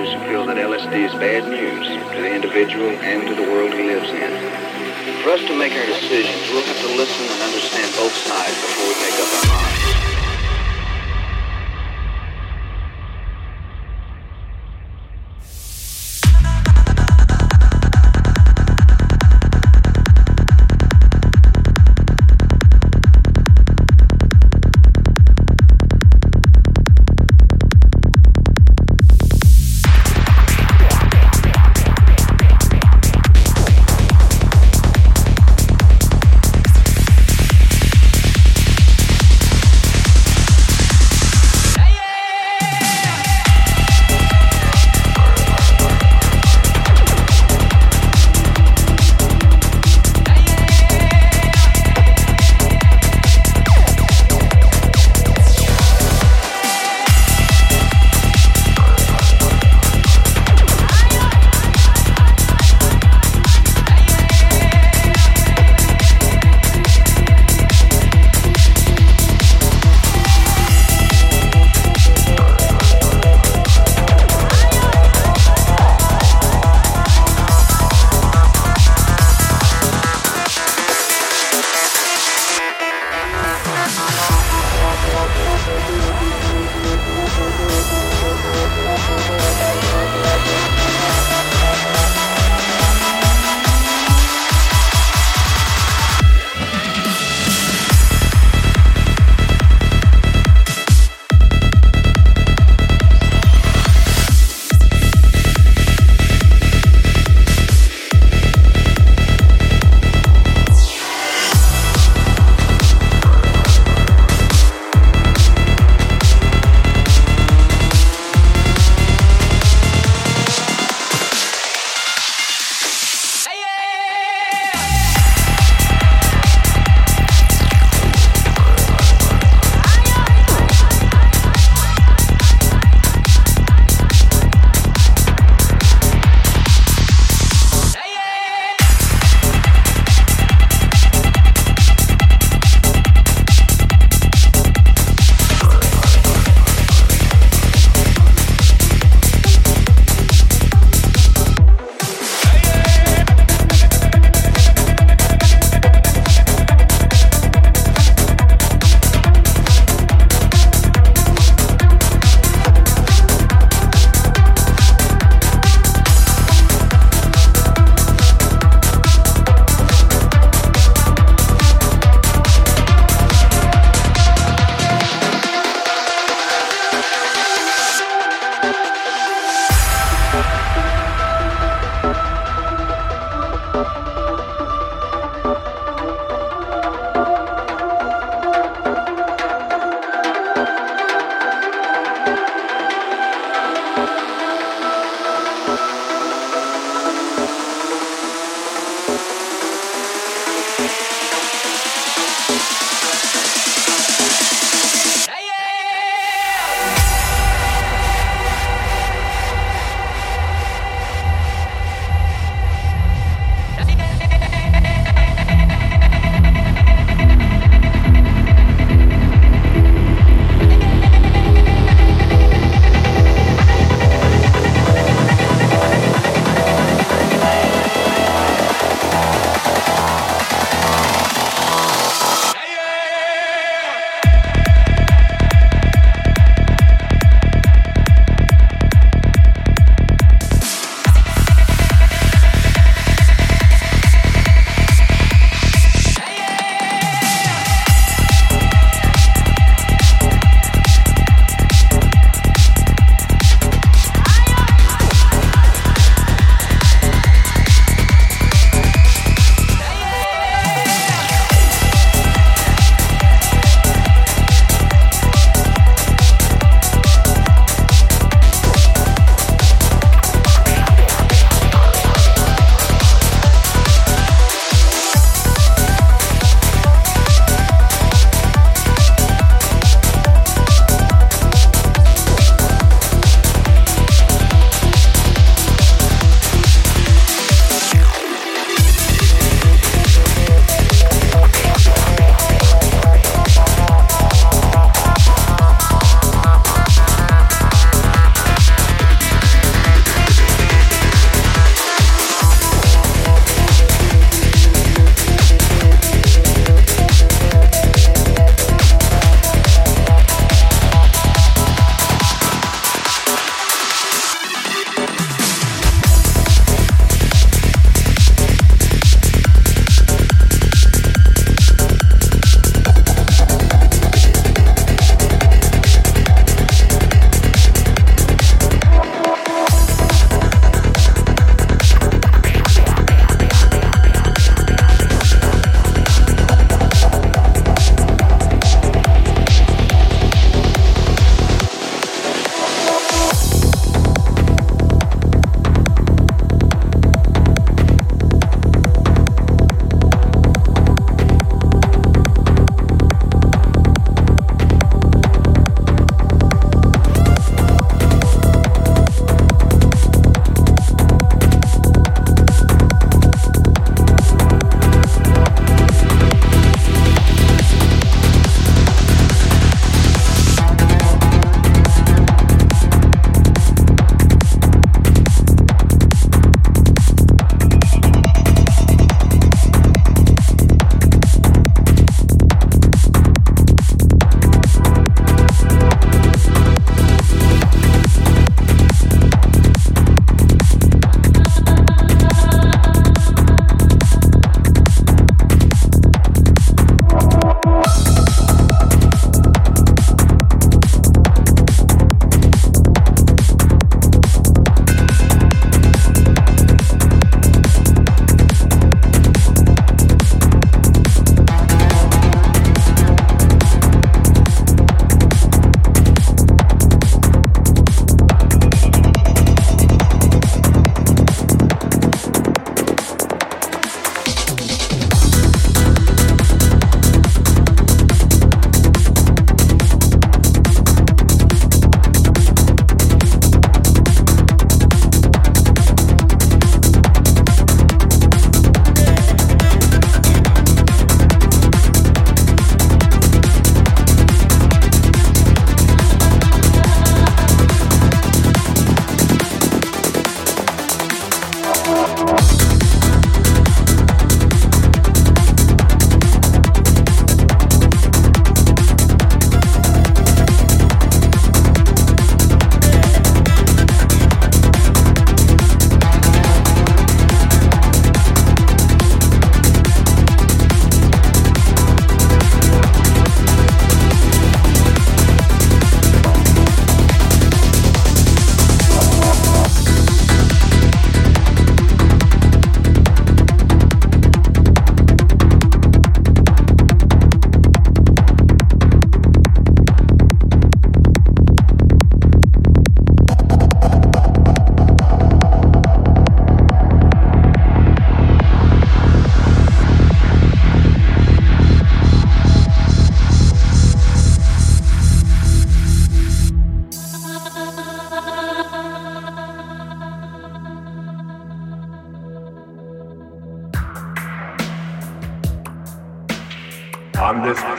others who feel that LSD is bad news to the individual and to the world he lives in. For us to make our decisions, we'll have to listen and understand both sides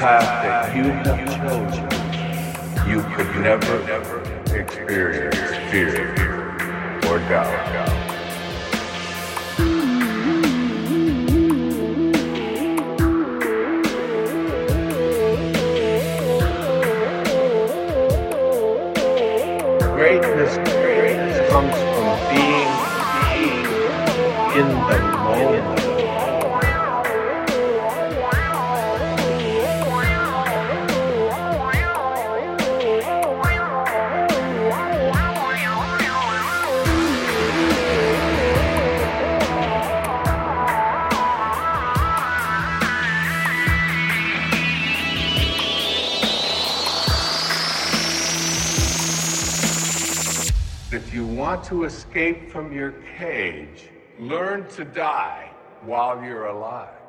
path that you have chosen, you could never experience fear or doubt. Greatness, greatness comes from being want to escape from your cage, learn to die while you're alive.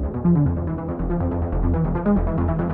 Thank you.